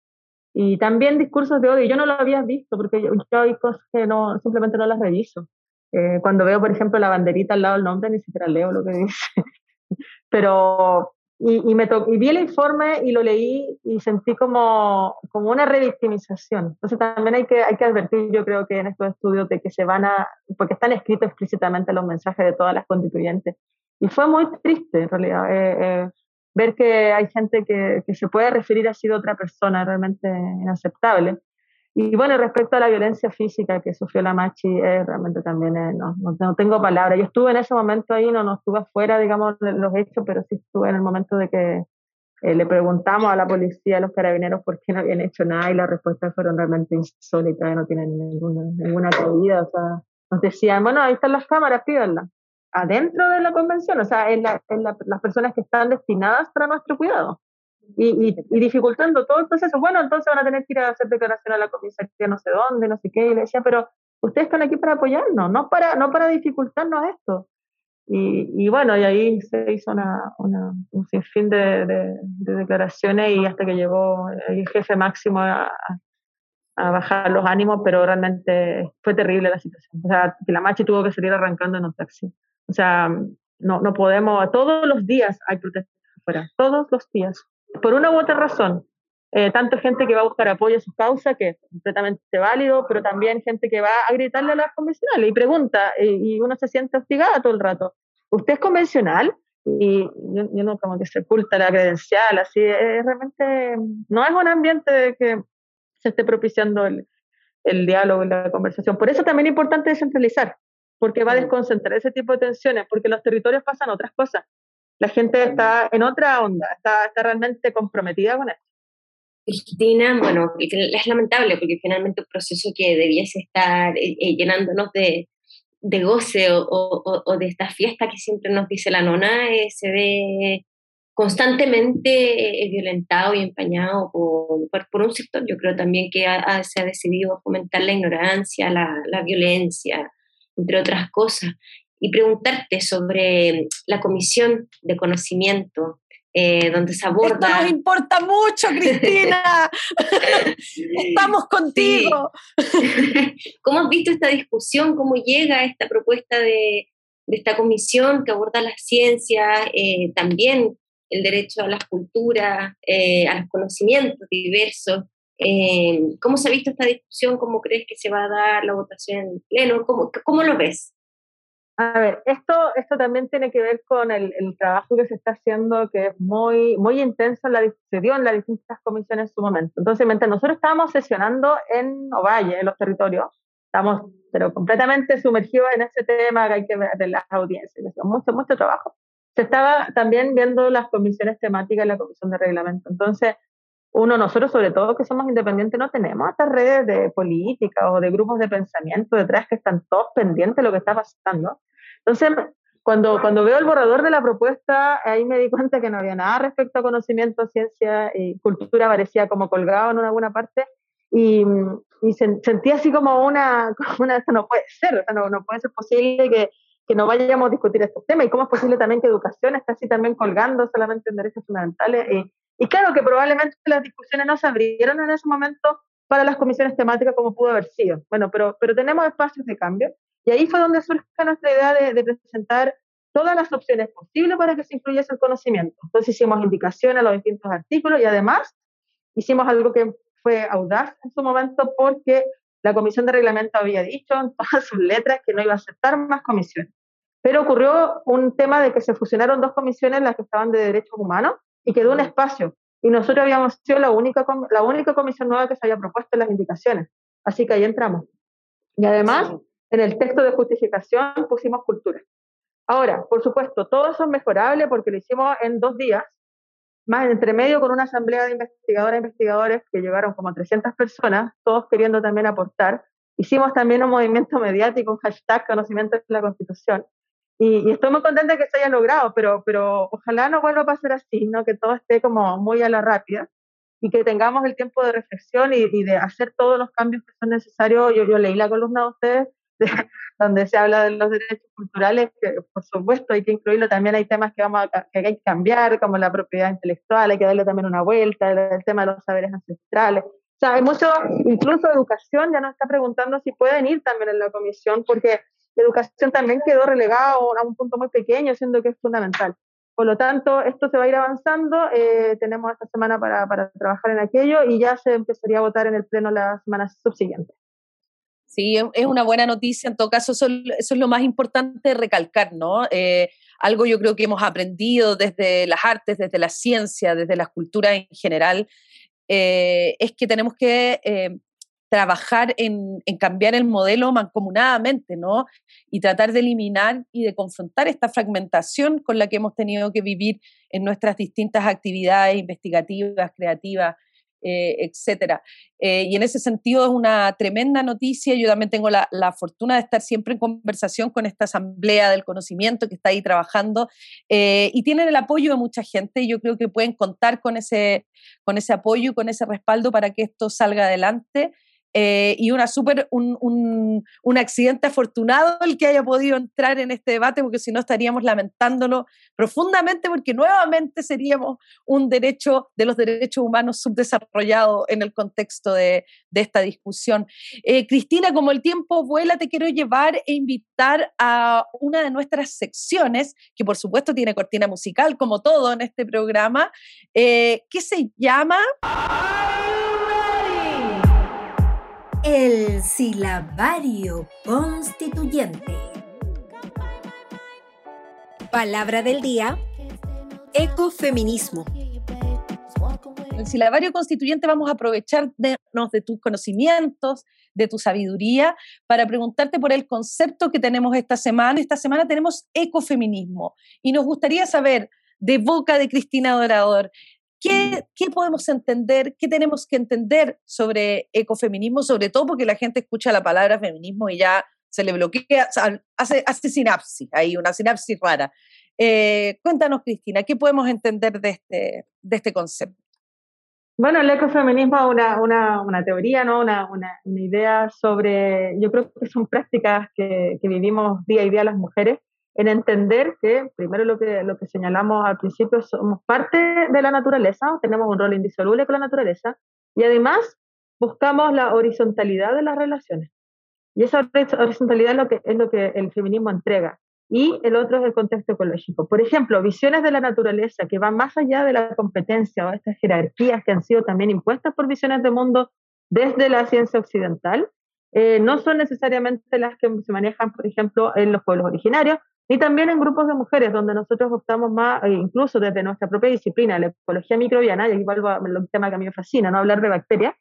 y también discursos de odio. Yo no lo había visto porque yo, hay cosas que no, simplemente no las reviso. Eh, cuando veo, por ejemplo, la banderita al lado del nombre, ni siquiera leo lo que dice. Pero, y, y, me y vi el informe y lo leí y sentí como, como una revictimización. Entonces también hay que, hay que advertir, yo creo que en estos estudios, de que se van a, porque están escritos explícitamente los mensajes de todas las constituyentes. Y fue muy triste, en realidad. Eh, eh, ver que hay gente que, que, se puede referir así de otra persona realmente inaceptable. Y bueno, respecto a la violencia física que sufrió la Machi, eh, realmente también eh, no, no, tengo palabras. Yo estuve en ese momento ahí, no, no estuve afuera, digamos, de los hechos, pero sí estuve en el momento de que eh, le preguntamos a la policía, a los carabineros, por qué no habían hecho nada y las respuestas fueron realmente insólitas, no tienen ninguna, ninguna cabida. O sea, nos decían, bueno, ahí están las cámaras, pídanlas adentro de la convención, o sea, en, la, en las personas que están destinadas para nuestro cuidado. Y, y, dificultando todo el proceso. Bueno, entonces van a tener que ir a hacer declaración a la comisaría no sé dónde, no sé qué. Y le decía, pero ustedes están aquí para apoyarnos, no para, no para dificultarnos esto. Y, y bueno, y ahí se hizo una, una un sinfín de, de, declaraciones y hasta que llegó el jefe máximo a, a, bajar los ánimos, pero realmente fue terrible la situación. O sea, que la Machi tuvo que salir arrancando en un taxi. O sea, no, no podemos, todos los días hay protestas afuera, todos los días. Por una u otra razón, eh, tanto gente que va a buscar apoyo a su causa, que es completamente válido, pero también gente que va a gritarle a las convencionales y pregunta, y uno se siente hostigada todo el rato. ¿Usted es convencional? y yo, no como que se oculta la credencial, así, es, realmente no es un ambiente de que se esté propiciando el, el diálogo y la conversación. Por eso también es importante descentralizar, porque va a desconcentrar ese tipo de tensiones, porque en los territorios pasan otras cosas. La gente está en otra onda, está, está realmente comprometida con esto. Cristina, bueno, es lamentable porque finalmente un proceso que debiese estar eh, eh, llenándonos de, de goce o, o, de esta fiesta que siempre nos dice la nona, eh, se ve constantemente violentado y empañado por, por, un sector. Yo creo también que se ha decidido fomentar la ignorancia, la, la violencia, entre otras cosas. Y preguntarte sobre la comisión de conocimiento eh, donde se aborda. Esto nos importa mucho, Cristina. Estamos contigo. ¿Cómo has visto esta discusión? ¿Cómo llega esta propuesta de, de esta comisión que aborda la ciencia, eh, también el derecho a las culturas, eh, a los conocimientos diversos? ¿Cómo se ha visto esta discusión? ¿Cómo crees que se va a dar la votación en pleno? ¿Cómo, cómo lo ves? A ver, esto, esto también tiene que ver con el, el, trabajo que se está haciendo, que es muy, muy intenso, en la, se dio en las distintas comisiones en su momento. Entonces, mientras nosotros estábamos sesionando en Ovalle, en los territorios, estamos pero completamente sumergidos en ese tema que hay que ver de las audiencias, mucho, mucho trabajo. Se estaba también viendo las comisiones temáticas en la comisión de reglamento. Entonces, uno, nosotros sobre todo que somos independientes, no tenemos estas redes de política o de grupos de pensamiento detrás que están todos pendientes de lo que está pasando. Entonces, cuando, cuando veo el borrador de la propuesta, ahí me di cuenta que no había nada respecto a conocimiento, ciencia y cultura, parecía como colgado en alguna parte, y, y sentí así como una, como una, esto no puede ser, no, no puede ser posible que, que no vayamos a discutir estos temas, y cómo es posible también que educación esté así también colgando solamente en derechos fundamentales, y, y claro que probablemente las discusiones no se abrieron en ese momento para las comisiones temáticas como pudo haber sido. Bueno, pero, pero tenemos espacios de cambio y ahí fue donde surge nuestra idea de, de presentar todas las opciones posibles para que se incluyese el conocimiento. Entonces hicimos indicaciones a los distintos artículos y además hicimos algo que fue audaz en su momento porque la comisión de reglamento había dicho en todas sus letras que no iba a aceptar más comisiones. Pero ocurrió un tema de que se fusionaron dos comisiones, las que estaban de derechos humanos, y quedó un espacio. Y nosotros habíamos sido la única, la única comisión nueva que se había propuesto en las indicaciones. Así que ahí entramos. Y además, en el texto de justificación pusimos cultura. Ahora, por supuesto, todo eso es mejorable porque lo hicimos en dos días, más entre medio con una asamblea de investigadoras e investigadores que llegaron como 300 personas, todos queriendo también aportar. Hicimos también un movimiento mediático, un hashtag conocimiento de la Constitución, y, estoy muy contenta de que se haya logrado, pero, pero ojalá no vuelva a pasar así, ¿no? que todo esté como muy a la rápida y que tengamos el tiempo de reflexión y, de hacer todos los cambios que son necesarios. Yo, yo leí la columna de ustedes donde se habla de los derechos culturales, que por supuesto hay que incluirlo, también hay temas que, vamos a, que hay que cambiar, como la propiedad intelectual, hay que darle también una vuelta, el, tema de los saberes ancestrales. O sea, hay mucho, incluso educación ya nos está preguntando si pueden ir también en la comisión, porque la educación también quedó relegada a un punto muy pequeño, siendo que es fundamental. Por lo tanto, esto se va a ir avanzando. Eh, tenemos esta semana para, para, trabajar en aquello y ya se empezaría a votar en el Pleno la semana subsiguiente. Sí, es una buena noticia. En todo caso, eso, es lo más importante recalcar, ¿no? Eh, algo yo creo que hemos aprendido desde las artes, desde la ciencia, desde la cultura en general, eh, es que tenemos que trabajar en, cambiar el modelo mancomunadamente, ¿no? Y tratar de eliminar y de confrontar esta fragmentación con la que hemos tenido que vivir en nuestras distintas actividades investigativas, creativas, eh, etcétera. Eh, y en ese sentido es una tremenda noticia. Yo también tengo la, fortuna de estar siempre en conversación con esta asamblea del conocimiento que está ahí trabajando eh, y tienen el apoyo de mucha gente. Y yo creo que pueden contar con ese, con ese apoyo y con ese respaldo para que esto salga adelante. Eh, y una super, un, un, accidente afortunado el que haya podido entrar en este debate, porque si no estaríamos lamentándolo profundamente, porque nuevamente seríamos un derecho de los derechos humanos subdesarrollado en el contexto de, de esta discusión. Eh, Cristina, como el tiempo vuela, te quiero llevar e invitar a una de nuestras secciones, que por supuesto tiene cortina musical, como todo en este programa, eh, que se llama... El silabario constituyente. Palabra del día ecofeminismo. El silabario constituyente vamos a aprovecharnos de tus conocimientos, de tu sabiduría, para preguntarte por el concepto que tenemos esta semana. Esta semana tenemos ecofeminismo y nos gustaría saber de boca de Cristina Dorador, ¿qué, ¿qué podemos entender, qué tenemos que entender sobre ecofeminismo, sobre todo porque la gente escucha la palabra feminismo y ya se le bloquea, hace, sinapsis, hay una sinapsis rara. Eh, cuéntanos, Cristina, ¿qué podemos entender de este, de este concepto? Bueno, el ecofeminismo es una, una, una, teoría, ¿no? Una, una, idea sobre, yo creo que son prácticas que, que, vivimos día a día las mujeres, en entender que, primero lo que, lo que señalamos al principio, somos parte de la naturaleza, tenemos un rol indisoluble con la naturaleza, y además buscamos la horizontalidad de las relaciones. Y esa horizontalidad es lo que, es lo que el feminismo entrega y el otro es el contexto ecológico. Por ejemplo, visiones de la naturaleza que van más allá de la competencia o estas jerarquías que han sido también impuestas por visiones de mundo desde la ciencia occidental, eh, no son necesariamente las que se manejan, por ejemplo, en los pueblos originarios, ni también en grupos de mujeres, donde nosotros optamos más, eh, incluso desde nuestra propia disciplina, la ecología microbiana, y aquí vuelvo a tema que a mí me fascina, no hablar de bacterias,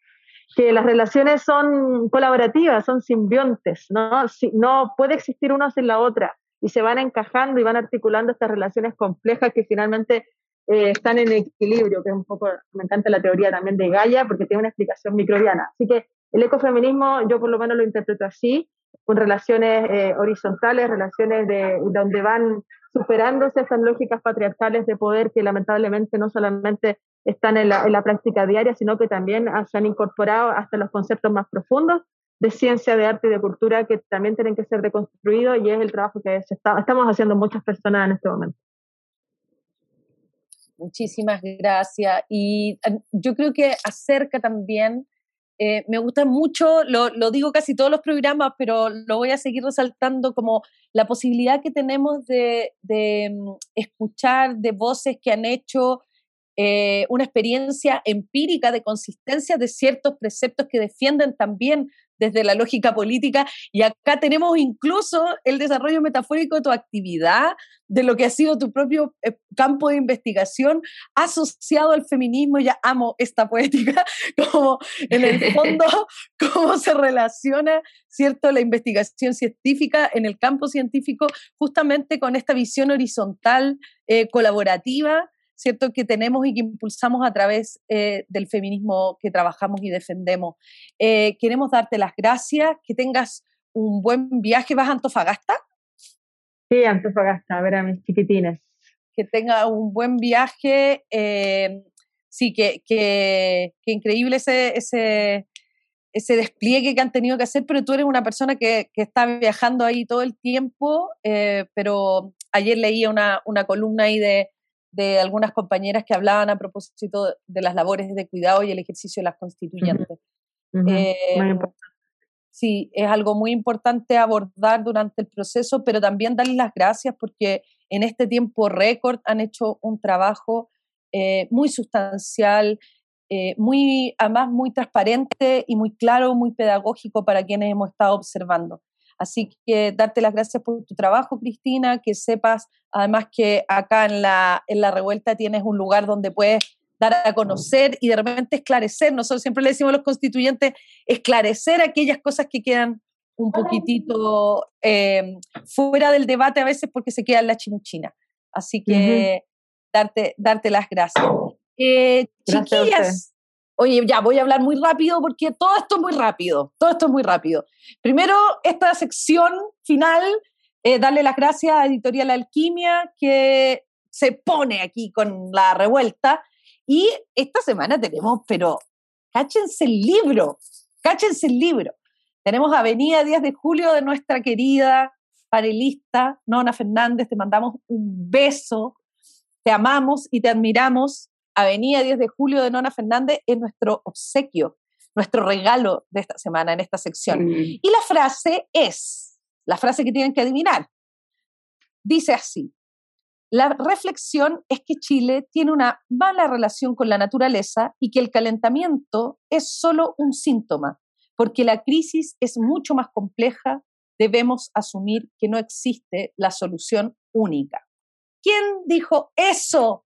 que las relaciones son colaborativas, son simbiontes, ¿no? Si, no puede existir una sin la otra y se van encajando y van articulando estas relaciones complejas que finalmente eh, están en equilibrio, que es un poco, me encanta la teoría también de Gaia, porque tiene una explicación microbiana. Así que el ecofeminismo yo por lo menos lo interpreto así, con relaciones eh, horizontales, relaciones de, donde van superándose estas lógicas patriarcales de poder que lamentablemente no solamente están en la, práctica diaria, sino que también se han incorporado hasta los conceptos más profundos de ciencia, de arte y de cultura que también tienen que ser reconstruidos y es el trabajo que estamos haciendo muchas personas en este momento. Muchísimas gracias. Y eh, yo creo que acerca también, eh, me gusta mucho, lo, lo, digo casi todos los programas, pero lo voy a seguir resaltando como la posibilidad que tenemos de, de mm, escuchar de voces que han hecho eh, una experiencia empírica de consistencia de ciertos preceptos que defienden también desde la lógica política. Y acá tenemos incluso el desarrollo metafórico de tu actividad, de lo que ha sido tu propio eh, campo de investigación asociado al feminismo. Ya amo esta poética, como en el fondo, cómo se relaciona, ¿cierto?, la investigación científica en el campo científico justamente con esta visión horizontal, eh, colaborativa ¿cierto? que tenemos y que impulsamos a través eh, del feminismo que trabajamos y defendemos. Eh, queremos darte las gracias, que tengas un buen viaje. ¿Vas a Antofagasta? Sí, Antofagasta, a ver a mis chiquitines. Que tenga un buen viaje. Eh, sí, que, que, increíble ese, ese, ese, despliegue que han tenido que hacer, pero tú eres una persona que, que está viajando ahí todo el tiempo, pero ayer leía una, una columna ahí de, de algunas compañeras que hablaban a propósito de las labores de cuidado y el ejercicio de las constituyentes. Eh, sí, es algo muy importante abordar durante el proceso, pero también darles las gracias porque en este tiempo récord han hecho un trabajo eh, muy sustancial, eh, muy, además muy transparente y muy claro, muy pedagógico para quienes hemos estado observando. Así que darte las gracias por tu trabajo, Cristina, que sepas además que acá en la, en la revuelta tienes un lugar donde puedes dar a conocer y de repente esclarecer. Nosotros siempre le decimos a los constituyentes, esclarecer aquellas cosas que quedan un poquitito eh, fuera del debate a veces porque se queda en la chimuchina. Así que darte, darte las gracias. Eh, chiquillas, Oye, ya voy a hablar muy rápido porque todo esto es muy rápido, todo esto es muy rápido. Primero, esta sección final, eh, darle las gracias a Editorial Alquimia que se pone aquí con la revuelta. Y esta semana tenemos, pero cáchense el libro, cáchense el libro. Tenemos Avenida 10 de Julio de nuestra querida panelista Nona Fernández, te mandamos un beso, te amamos y te admiramos Avenida 10 de Julio de Nona Fernández es nuestro obsequio, nuestro regalo de esta semana en esta sección. Y la frase es, la frase que tienen que adivinar, dice así, la reflexión es que Chile tiene una mala relación con la naturaleza y que el calentamiento es solo un síntoma, porque la crisis es mucho más compleja, debemos asumir que no existe la solución única. ¿Quién dijo eso?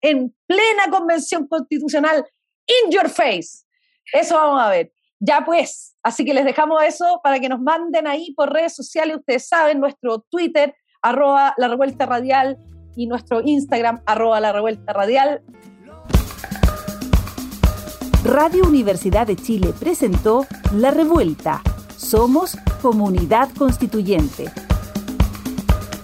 En plena convención constitucional, in your face. Eso vamos a ver. Ya pues, así que les dejamos eso para que nos manden ahí por redes sociales, ustedes saben, nuestro Twitter, arroba la revuelta radial, y nuestro Instagram, arroba la revuelta radial. Radio Universidad de Chile presentó La Revuelta. Somos Comunidad Constituyente.